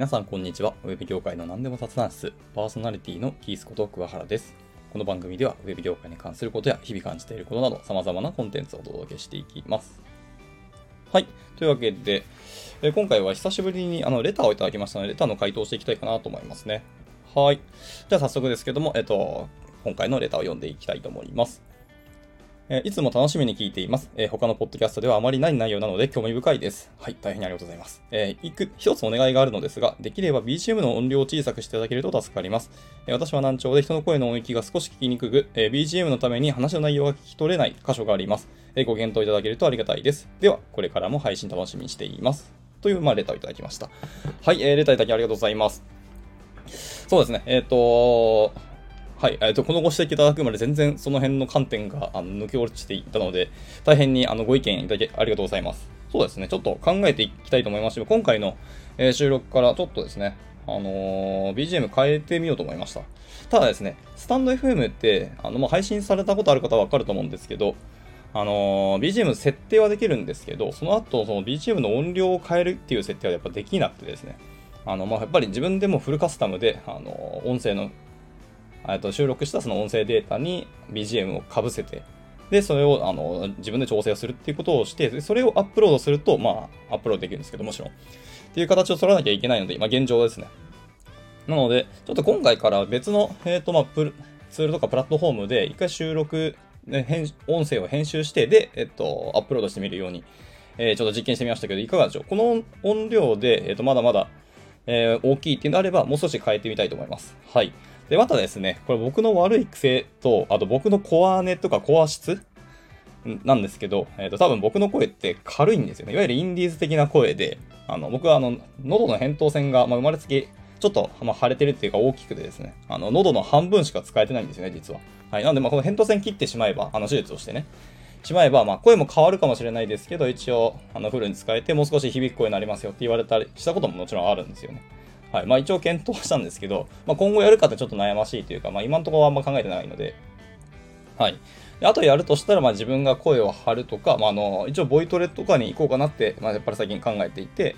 皆さんこんにちは。ウェブ業界の何でも雑談室、パーソナリティのキースこと桑原です。この番組ではウェブ業界に関することや日々感じていることなど様々なコンテンツをお届けしていきます。はい。というわけで、えー今回は久しぶりにあのレターをいただきましたので、レターの回答をしていきたいかなと思いますね。はい。じゃあ早速ですけども、えっと、今回のレターを読んでいきたいと思います。えいつも楽しみに聞いています。え他のポッドキャストではあまりない内容なので興味深いです。はい、大変ありがとうございます。えーいく、一つお願いがあるのですが、できれば BGM の音量を小さくしていただけると助かります。え私は難聴で人の声の音域が少し聞きにくく、え BGM のために話の内容が聞き取れない箇所があります。えご検討いただけるとありがたいです。では、これからも配信楽しみにしています。という、まあ、レターをいただきました。はい、えーレターいただきありがとうございます。そうですね、えっ、とはい、えー、とこのご指摘いただくまで全然その辺の観点があの抜け落ちていたので、大変にあのご意見いただきありがとうございます。そうですね、ちょっと考えていきたいと思いますし、今回の、えー収録からちょっとですね、あのー BGM 変えてみようと思いました。ただですね、スタンド FM ってあの、まあ、配信されたことある方はわかると思うんですけど、あのー BGM 設定はできるんですけど、その後、その BGM の音量を変えるっていう設定はやっぱできなくてですね、あの、まあ、やっぱり自分でもフルカスタムで、あのー音声のと収録したその音声データに BGM をかぶせて、で、それをあの自分で調整をするっていうことをして、それをアップロードすると、まあ、アップロードできるんですけど、もちろん。っていう形を取らなきゃいけないので、今現状ですね。なので、ちょっと今回から別の、えっ、と、まあ、プルツールとかプラットフォームで一回収録、ね、編音声を編集して、で、えっ、と、アップロードしてみるように、えーちょっと実験してみましたけど、いかがでしょう？この音量で、えっ、と、まだまだ、えー大きいっていうのであれば、もう少し変えてみたいと思います。はい。で、またですね、これ僕の悪い癖と、あと僕のコアネとかコア質なんですけど、えっ、と、多分僕の声って軽いんですよね。いわゆるインディーズ的な声で、あの、僕はあの、喉の扁桃腺が、まあ、生まれつき、ちょっと、まあ、腫れてるっていうか大きくてですね、あの、喉の半分しか使えてないんですよね、実は。はい。なので、まあ、この扁桃腺切ってしまえば、あの、手術をしてね、しまえば、まあ、声も変わるかもしれないですけど、一応、あの、フルに使えて、もう少し響く声になりますよって言われたりしたことももちろんあるんですよね。はい。まあ、一応検討したんですけど、まあ、今後やるかってちょっと悩ましいというか、まあ、今のところはあんま考えてないので、はい。あとやるとしたら、まあ、自分が声を張るとか、まあ、あの、一応、ボイトレとかに行こうかなって、まあ、やっぱり最近考えていて、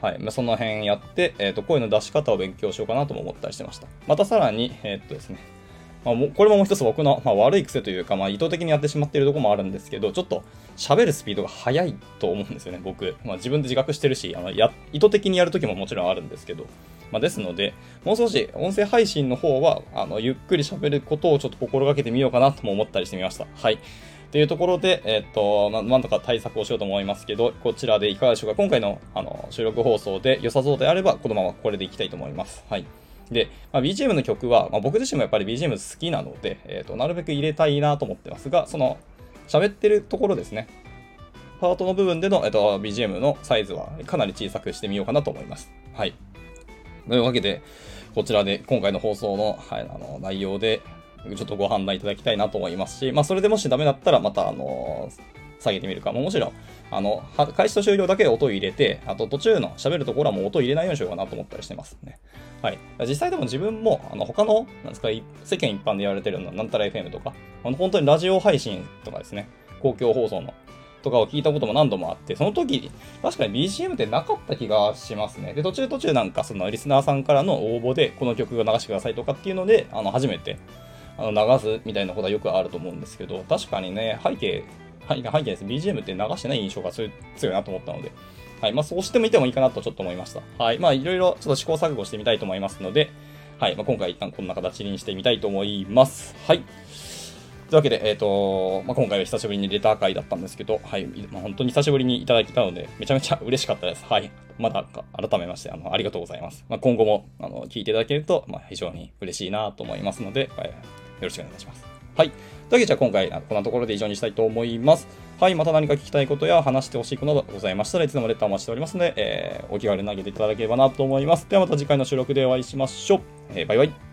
はい。まあ、その辺やって、えっ、と、声の出し方を勉強しようかなとも思ったりしてました。またさらに、えっ、とですね、まあ、これももう一つ僕の、まあ、悪い癖というか、まあ、意図的にやってしまっているところもあるんですけど、ちょっと喋るスピードが速いと思うんですよね、僕。まあ、自分で自覚してるし、あのや意図的にやるときももちろんあるんですけど、まあ、ですので、もう少し音声配信の方は、あのゆっくり喋ることをちょっと心がけてみようかなとも思ったりしてみました。はい。というところで、えっと、まなんとか対策をしようと思いますけど、こちらでいかがでしょうか。今回のあの収録放送で良さそうであれば、このままこれでいきたいと思います。はい。で、まあ、BGM の曲は、まあ、僕自身もやっぱり BGM 好きなので、えっとなるべく入れたいなと思ってますが、その喋ってるところですね。パートの部分での、えっと、BGM のサイズはかなり小さくしてみようかなと思います。はい。というわけで、こちらで今回の放送の,、はい、あの内容で、ちょっとご判断いただきたいなと思いますし、まあ、それでもしダメだったら、また、あの下げてみるか。もちろん、あの、開始と終了だけで音を入れて、あと途中の喋るところはもう音を入れないようにしようかなと思ったりしてますね。はい。実際でも自分も、あの、他の、なんですか、世間一般で言われてるような、なんたら FM とか、あの、本当にラジオ配信とかですね、公共放送のとかを聞いたことも何度もあって、その時、確かに BGM ってなかった気がしますね。で、途中途中なんかそのリスナーさんからの応募で、この曲を流してくださいとかっていうので、あの、初めて、あの、流すみたいなことはよくあると思うんですけど、確かにね、背景、背景背景です、BGM って流してない印象が強いなと思ったので、はい、まあそうしてみてもいいかなとちょっと思いました。はい、まあいろいろちょっと試行錯誤してみたいと思いますので、はい、まあ、今回一旦こんな形にしてみたいと思います。はい。というわけで、えっ、と、まあ、今回は久しぶりにレター会だったんですけど、はい、まあ、本当に久しぶりにいただいたので、めちゃめちゃ嬉しかったです。はい。まだ改めまして、あの、ありがとうございます。まあ、今後も、あの、聞いていただけると、まあ、非常に嬉しいなと思いますので、はい、よろしくお願いします。はい。というわけで、じゃあ今回、こんなところで以上にしたいと思います。はい。また何か聞きたいことや話してほしいことなどございましたらいつでもレターお待ちしておりますので、えーお気軽に投げていただければなと思います。ではまた次回の収録でお会いしましょう。えーバイバイ。